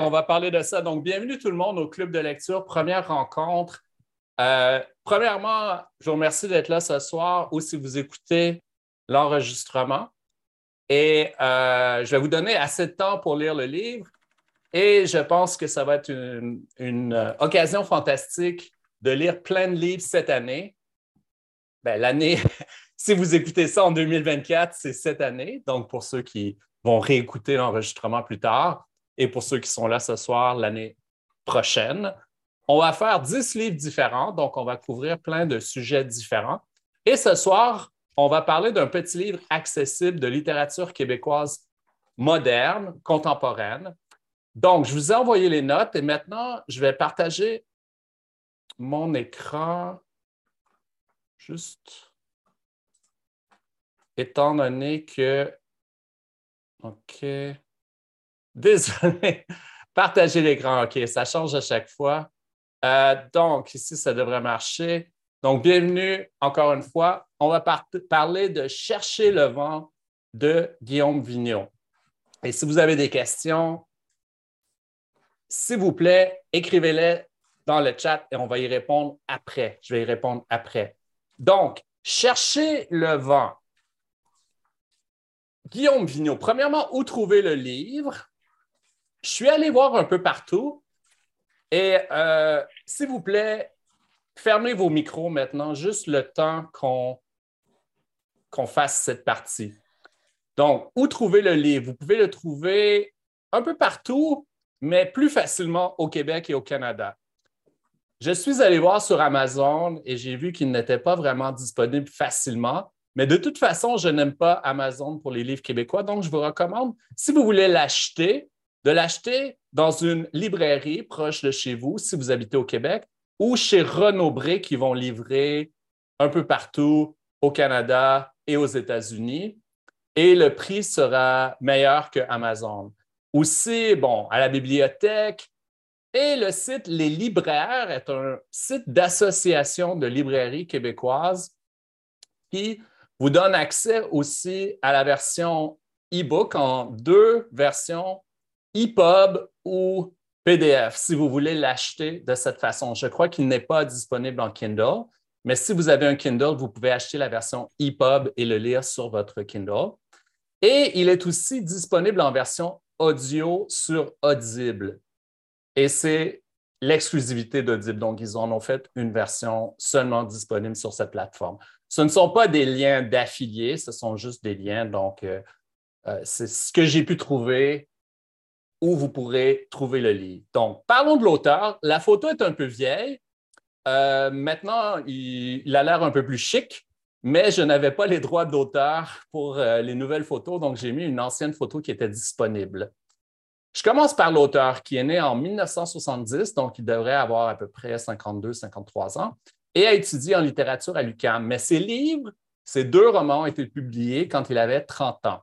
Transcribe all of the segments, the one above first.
on va parler de ça. Donc, bienvenue tout le monde au Club de lecture, première rencontre. Euh, premièrement, je vous remercie d'être là ce soir ou si vous écoutez l'enregistrement. Et euh, je vais vous donner assez de temps pour lire le livre. Et je pense que ça va être une, euh, occasion fantastique de lire plein de livres cette année. Ben, l'année, si vous écoutez ça en 2024, c'est cette année. Donc, pour ceux qui vont réécouter l'enregistrement plus tard, et pour ceux qui sont là ce soir l'année prochaine. On va faire dix livres différents, donc on va couvrir plein de sujets différents. Et ce soir, on va parler d'un petit livre accessible de littérature québécoise moderne, contemporaine. Donc, je vous ai envoyé les notes et maintenant, je vais partager mon écran juste étant donné que... OK. Désolé. Partager l'écran. OK, ça change à chaque fois. Euh, donc, ici, ça devrait marcher. Donc, bienvenue encore une fois. On va parler de Chercher le vent de Guillaume Vignon. Et si vous avez des questions, s'il vous plaît, écrivez-les dans le chat et on va y répondre après. Je vais y répondre après. Donc, Chercher le vent. Guillaume Vignon, premièrement, où trouver le livre? Je suis allé voir un peu partout. Et euh, s'il vous plaît, fermez vos micros maintenant, juste le temps qu'on fasse cette partie. Donc, où trouver le livre? Vous pouvez le trouver un peu partout, mais plus facilement au Québec et au Canada. Je suis allé voir sur Amazon et j'ai vu qu'il n'était pas vraiment disponible facilement. Mais de toute façon, je n'aime pas Amazon pour les livres québécois, donc je vous recommande, si vous voulez l'acheter, de l'acheter dans une librairie proche de chez vous, si vous habitez au Québec, ou chez Renaud Bré qui vont livrer un peu partout au Canada et aux États-Unis. Et le prix sera meilleur que Amazon. Aussi, bon, à la bibliothèque. Et le site Les Libraires est un site d'association de librairies québécoises qui vous donne accès aussi à la version e-book en deux versions EPUB ou PDF si vous voulez l'acheter de cette façon. Je crois qu'il n'est pas disponible en Kindle, mais si vous avez un Kindle, vous pouvez acheter la version EPUB et le lire sur votre Kindle. Et il est aussi disponible en version audio sur Audible. Et c'est l'exclusivité d'Audible. Donc, ils en ont fait une version seulement disponible sur cette plateforme. Ce ne sont pas des liens d'affiliés, ce sont juste des liens. Donc, euh, euh, c'est ce que j'ai pu trouver où vous pourrez trouver le livre. Donc, parlons de l'auteur. La photo est un peu vieille. Euh, maintenant, il, a l'air un peu plus chic, mais je n'avais pas les droits d'auteur pour euh, les nouvelles photos, donc j'ai mis une ancienne photo qui était disponible. Je commence par l'auteur qui est né en 1970, donc il devrait avoir à peu près 52-53 ans, et a étudié en littérature à l'UQAM. Mais ses livres, ses deux romans ont été publiés quand il avait 30 ans.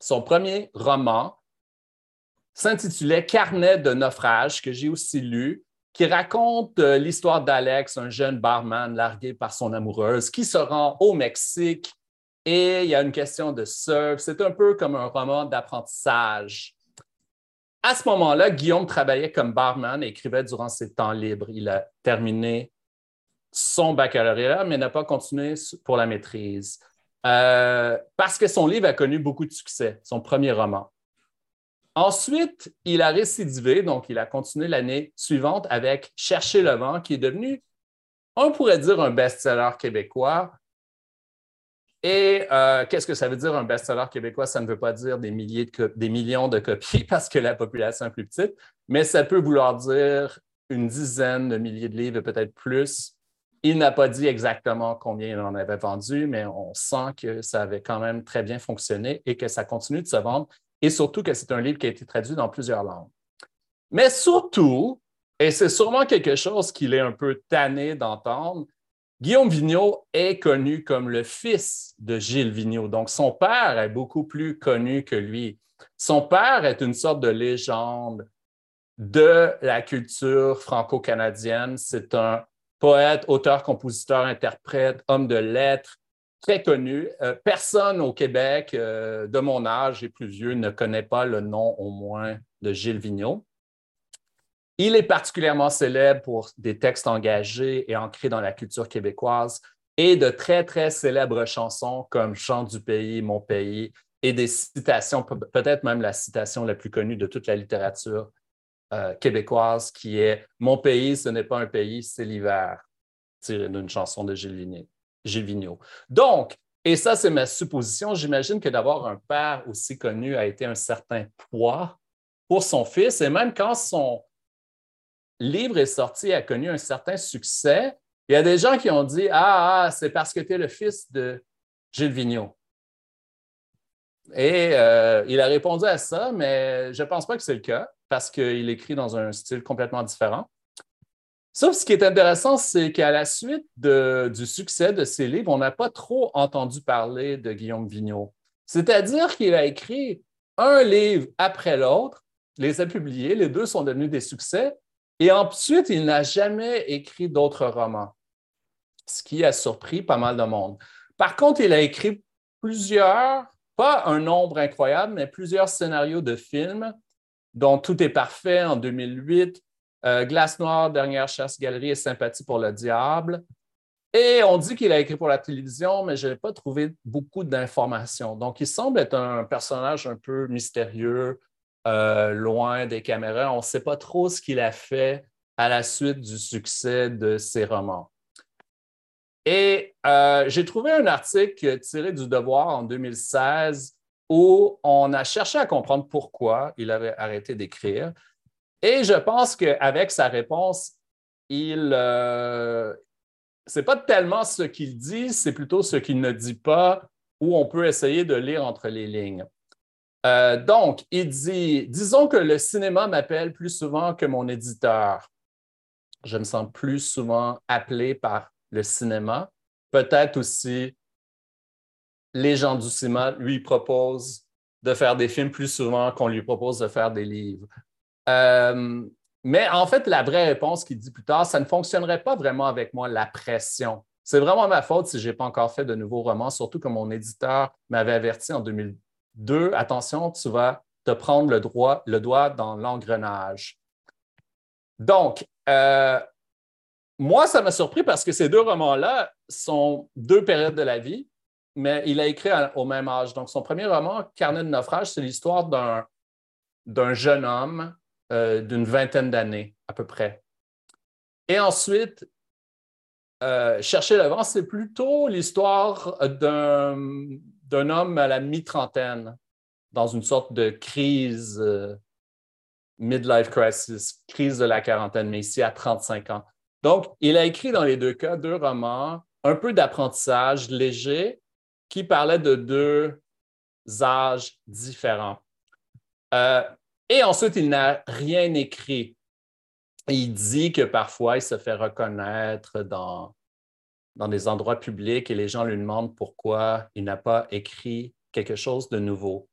Son premier roman, s'intitulait Carnet de naufrage, que j'ai aussi lu, qui raconte euh, l'histoire d'Alex, un jeune barman largué par son amoureuse, qui se rend au Mexique et il y a une question de surf. C'est un peu comme un roman d'apprentissage. À ce moment-là, Guillaume travaillait comme barman et écrivait durant ses temps libres. Il a terminé son baccalauréat, mais n'a pas continué pour la maîtrise. Euh, parce que son livre a connu beaucoup de succès, son premier roman. Ensuite, il a récidivé, donc il a continué l'année suivante avec Chercher le vent, qui est devenu, on pourrait dire, un best-seller québécois. Et euh, qu'est-ce que ça veut dire un best-seller québécois? Ça ne veut pas dire des, milliers millions de copies parce que la population est plus petite, mais ça peut vouloir dire une dizaine de milliers de livres, peut-être plus. Il n'a pas dit exactement combien il en avait vendu, mais on sent que ça avait quand même très bien fonctionné et que ça continue de se vendre et surtout que c'est un livre qui a été traduit dans plusieurs langues. Mais surtout, et c'est sûrement quelque chose qu'il est un peu tanné d'entendre, Guillaume Vigneault est connu comme le fils de Gilles Vigneault. Donc, son père est beaucoup plus connu que lui. Son père est une sorte de légende de la culture franco-canadienne. C'est un poète, auteur, compositeur, interprète, homme de lettres, très connu. Euh, personne au Québec euh, de mon âge et plus vieux ne connaît pas le nom au moins de Gilles Vigneault. Il est particulièrement célèbre pour des textes engagés et ancrés dans la culture québécoise et de très, très célèbres chansons comme Chant du pays, Mon pays et des citations, peut-être même la citation la plus connue de toute la littérature euh, québécoise qui est Mon pays, ce n'est pas un pays, c'est l'hiver, tiré d'une chanson de Gilles Vigneault. Donc, et ça, c'est ma supposition, j'imagine que d'avoir un père aussi connu a été un certain poids pour son fils, et même quand son livre est sorti a connu un certain succès, il y a des gens qui ont dit Ah, ah c'est parce que tu es le fils de Gilles Vigneault. Et euh, il a répondu à ça, mais je ne pense pas que c'est le cas parce qu'il écrit dans un style complètement différent. Sauf ce qui est intéressant, c'est qu'à la suite du succès de ses livres, on n'a pas trop entendu parler de Guillaume Vigneault. C'est-à-dire qu'il a écrit un livre après l'autre, les a publiés, les deux sont devenus des succès, et ensuite, il n'a jamais écrit d'autres romans, ce qui a surpris pas mal de monde. Par contre, il a écrit plusieurs, pas un nombre incroyable, mais plusieurs scénarios de films, dont Tout est parfait en 2008, euh, Glace noire, Dernière chasse-galerie et Sympathie pour le diable. Et on dit qu'il a écrit pour la télévision, mais je n'ai pas trouvé beaucoup d'informations. Donc, il semble être un personnage un peu mystérieux, euh, loin des caméras. On ne sait pas trop ce qu'il a fait à la suite du succès de ses romans. Et euh, j'ai trouvé un article tiré du Devoir en 2016 où on a cherché à comprendre pourquoi il avait arrêté d'écrire. Et je pense qu'avec sa réponse, il, euh, c'est pas tellement ce qu'il dit, c'est plutôt ce qu'il ne dit pas, où on peut essayer de lire entre les lignes. Euh, donc, il dit, disons que le cinéma m'appelle plus souvent que mon éditeur. Je me sens plus souvent appelé par le cinéma. Peut-être aussi, les gens du cinéma lui proposent de faire des films plus souvent qu'on lui propose de faire des livres. Euh, mais en fait, la vraie réponse qu'il dit plus tard, ça ne fonctionnerait pas vraiment avec moi, la pression. C'est vraiment ma faute si je n'ai pas encore fait de nouveaux romans, surtout que mon éditeur m'avait averti en 2000, deux, attention, tu vas te prendre le, le doigt dans l'engrenage. Donc, euh, moi, ça m'a surpris parce que ces deux romans-là sont deux périodes de la vie, mais il a écrit au même âge. Donc, son premier roman, Carnet de naufrage, c'est l'histoire d'un jeune homme euh, d'une vingtaine d'années à peu près. Et ensuite, euh, Chercher le c'est plutôt l'histoire d'un homme à la mi-trentaine dans une sorte de crise, euh, midlife crisis, crise de la quarantaine, mais ici à 35 ans. Donc, il a écrit dans les deux cas deux romans, un peu d'apprentissage léger qui parlaient de deux âges différents. Et ensuite, il n'a rien écrit. Il dit que parfois, il se fait reconnaître dans dans des endroits publics et les gens lui demandent pourquoi il n'a pas écrit quelque chose de nouveau.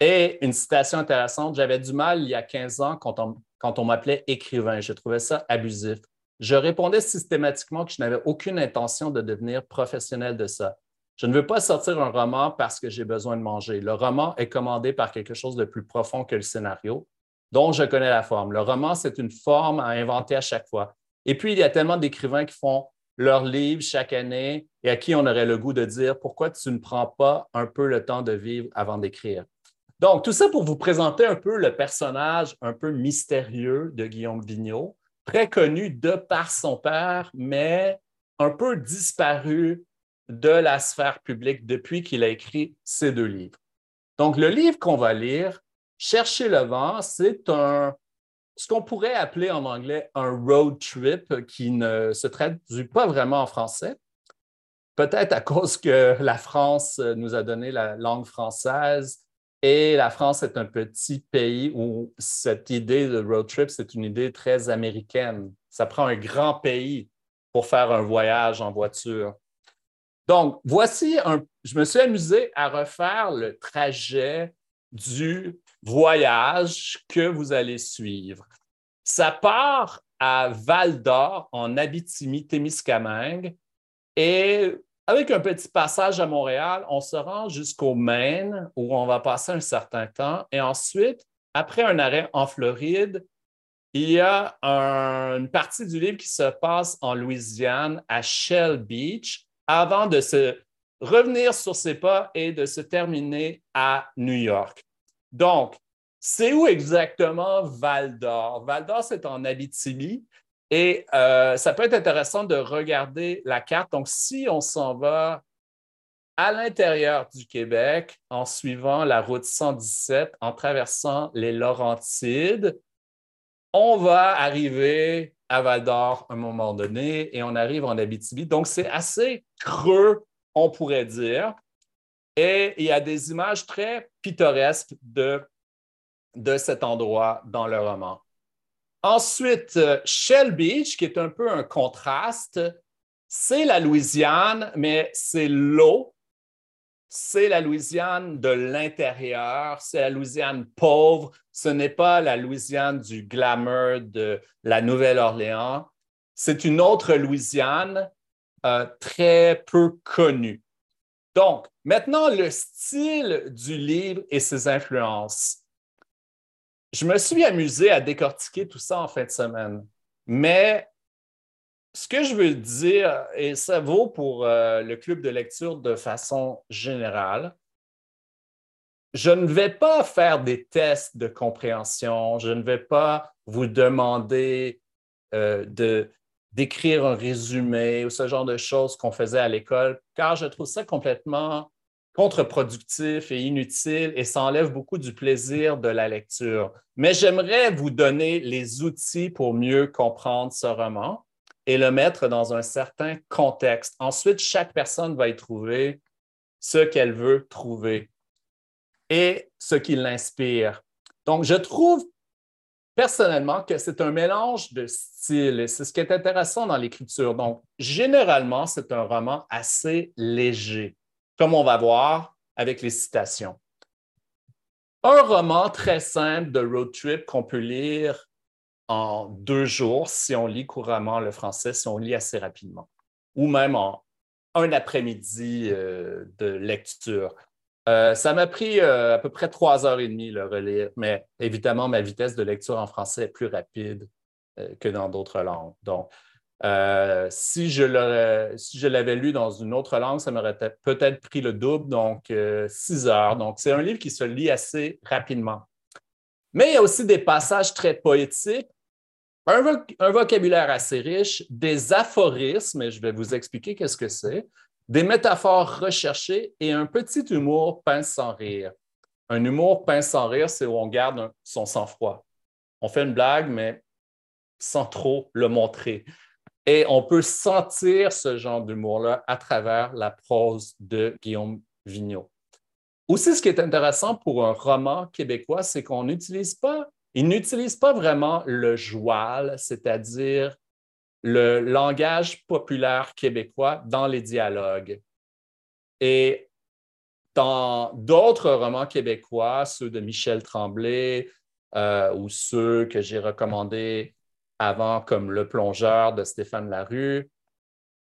Et une citation intéressante, j'avais du mal il y a 15 ans quand on, quand on m'appelait écrivain. Je trouvais ça abusif. Je répondais systématiquement que je n'avais aucune intention de devenir professionnel de ça. Je ne veux pas sortir un roman parce que j'ai besoin de manger. Le roman est commandé par quelque chose de plus profond que le scénario, dont je connais la forme. Le roman, c'est une forme à inventer à chaque fois. Et puis, il y a tellement d'écrivains qui font leurs livres chaque année et à qui on aurait le goût de dire pourquoi tu ne prends pas un peu le temps de vivre avant d'écrire. Donc, tout ça pour vous présenter un peu le personnage un peu mystérieux de Guillaume Vigneault, très connu de par son père, mais un peu disparu de la sphère publique depuis qu'il a écrit ces deux livres. Donc, le livre qu'on va lire, Chercher le vent, c'est un, ce qu'on pourrait appeler en anglais un road trip qui ne se traduit pas vraiment en français. Peut-être à cause que la France nous a donné la langue française et la France est un petit pays où cette idée de road trip, c'est une idée très américaine. Ça prend un grand pays pour faire un voyage en voiture. Donc, voici un. Je me suis amusé à refaire le trajet du voyage que vous allez suivre. Ça part à Val d'Or, en Abitibi-Témiscamingue, et avec un petit passage à Montréal, on se rend jusqu'au Maine, où on va passer un certain temps, et ensuite, après un arrêt en Floride, il y a une partie du livre qui se passe en Louisiane, à Shell Beach, avant de se revenir sur ses pas et de se terminer à New York. Donc, c'est où exactement Val d'Or? Val d'Or, c'est en Abitibi. Et euh, ça peut être intéressant de regarder la carte. Donc, si on s'en va à l'intérieur du Québec en suivant la route 117, en traversant les Laurentides, on va arriver à Val d'Or à un moment donné et on arrive en Abitibi. Donc, c'est assez creux, on pourrait dire. Et il y a des images très pittoresques de, de cet endroit dans le roman. Ensuite, euh, Shell Beach, qui est un peu un contraste, c'est la Louisiane, mais c'est l'eau c'est la Louisiane de l'intérieur, c'est la Louisiane pauvre, ce n'est pas la Louisiane du glamour de la Nouvelle-Orléans, c'est une autre Louisiane euh, très peu connue. Donc, maintenant, le style du livre et ses influences. Je me suis amusé à décortiquer tout ça en fin de semaine, mais ce que je veux dire, et ça vaut pour euh, le club de lecture de façon générale, je ne vais pas faire des tests de compréhension, je ne vais pas vous demander euh, d'écrire un résumé ou ce genre de choses qu'on faisait à l'école, car je trouve ça complètement contre-productif et inutile et ça enlève beaucoup du plaisir de la lecture. Mais j'aimerais vous donner les outils pour mieux comprendre ce roman et le mettre dans un certain contexte. Ensuite, chaque personne va y trouver ce qu'elle veut trouver et ce qui l'inspire. Donc, je trouve personnellement que c'est un mélange de styles et c'est ce qui est intéressant dans l'écriture. Donc, généralement, c'est un roman assez léger, comme on va voir avec les citations. Un roman très simple de road trip qu'on peut lire en deux jours si on lit couramment le français, si on lit assez rapidement, ou même en un après-midi euh, de lecture. Euh, ça m'a pris euh, à peu près trois heures et demie le relire, mais évidemment, ma vitesse de lecture en français est plus rapide que dans d'autres langues. Donc, si je l'avais lu dans une autre langue, ça m'aurait peut-être pris le double, donc six heures. Donc, c'est un livre qui se lit assez rapidement. Mais il y a aussi des passages très poétiques un, vocabulaire assez riche, des aphorismes, et je vais vous expliquer qu'est-ce que c'est, des métaphores recherchées et un petit humour pince sans rire. Un humour pince sans rire, c'est où on garde son sang-froid. On fait une blague, mais sans trop le montrer. Et on peut sentir ce genre d'humour-là à travers la prose de Guillaume Vigneault. Aussi, ce qui est intéressant pour un roman québécois, c'est qu'on n'utilise pas il n'utilise pas vraiment le joual, c'est-à-dire le langage populaire québécois dans les dialogues. Et dans d'autres romans québécois, ceux de Michel Tremblay euh, ou ceux que j'ai recommandés avant, comme Le plongeur de Stéphane Larue,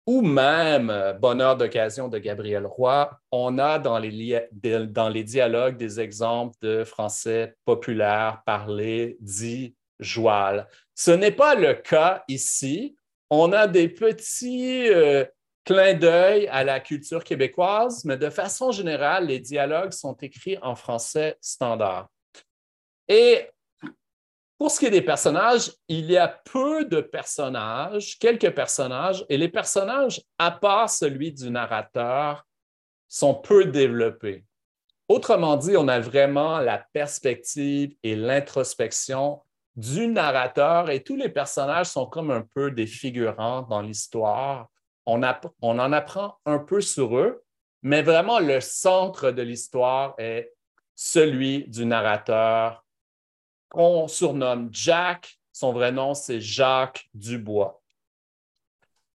ou même euh, Bonheur d'occasion de Gabriel Roy, on a dans les, dialogues des exemples de français populaire, parlé, dit, joual. Ce n'est pas le cas ici. On a des petits euh, clins d'œil à la culture québécoise, mais de façon générale, les dialogues sont écrits en français standard. Et pour ce qui est des personnages, il y a peu de personnages, quelques personnages, et les personnages, à part celui du narrateur, sont peu développés. Autrement dit, on a vraiment la perspective et l'introspection du narrateur et tous les personnages sont comme un peu des figurants dans l'histoire. On, on, en apprend un peu sur eux, mais vraiment le centre de l'histoire est celui du narrateur qu'on surnomme Jack. Son vrai nom, c'est Jacques Dubois.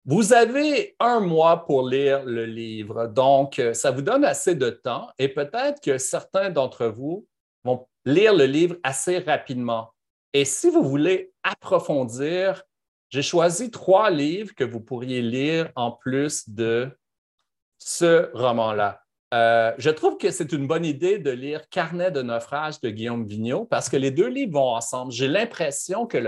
Vous avez un mois pour lire le livre, donc euh, ça vous donne assez de temps et peut-être que certains d'entre vous vont lire le livre assez rapidement. Et si vous voulez approfondir, j'ai choisi trois livres que vous pourriez lire en plus de ce roman-là. Euh, je trouve que c'est une bonne idée de lire Carnet de naufrage de Guillaume Vigneault parce que les deux livres vont ensemble. J'ai l'impression que le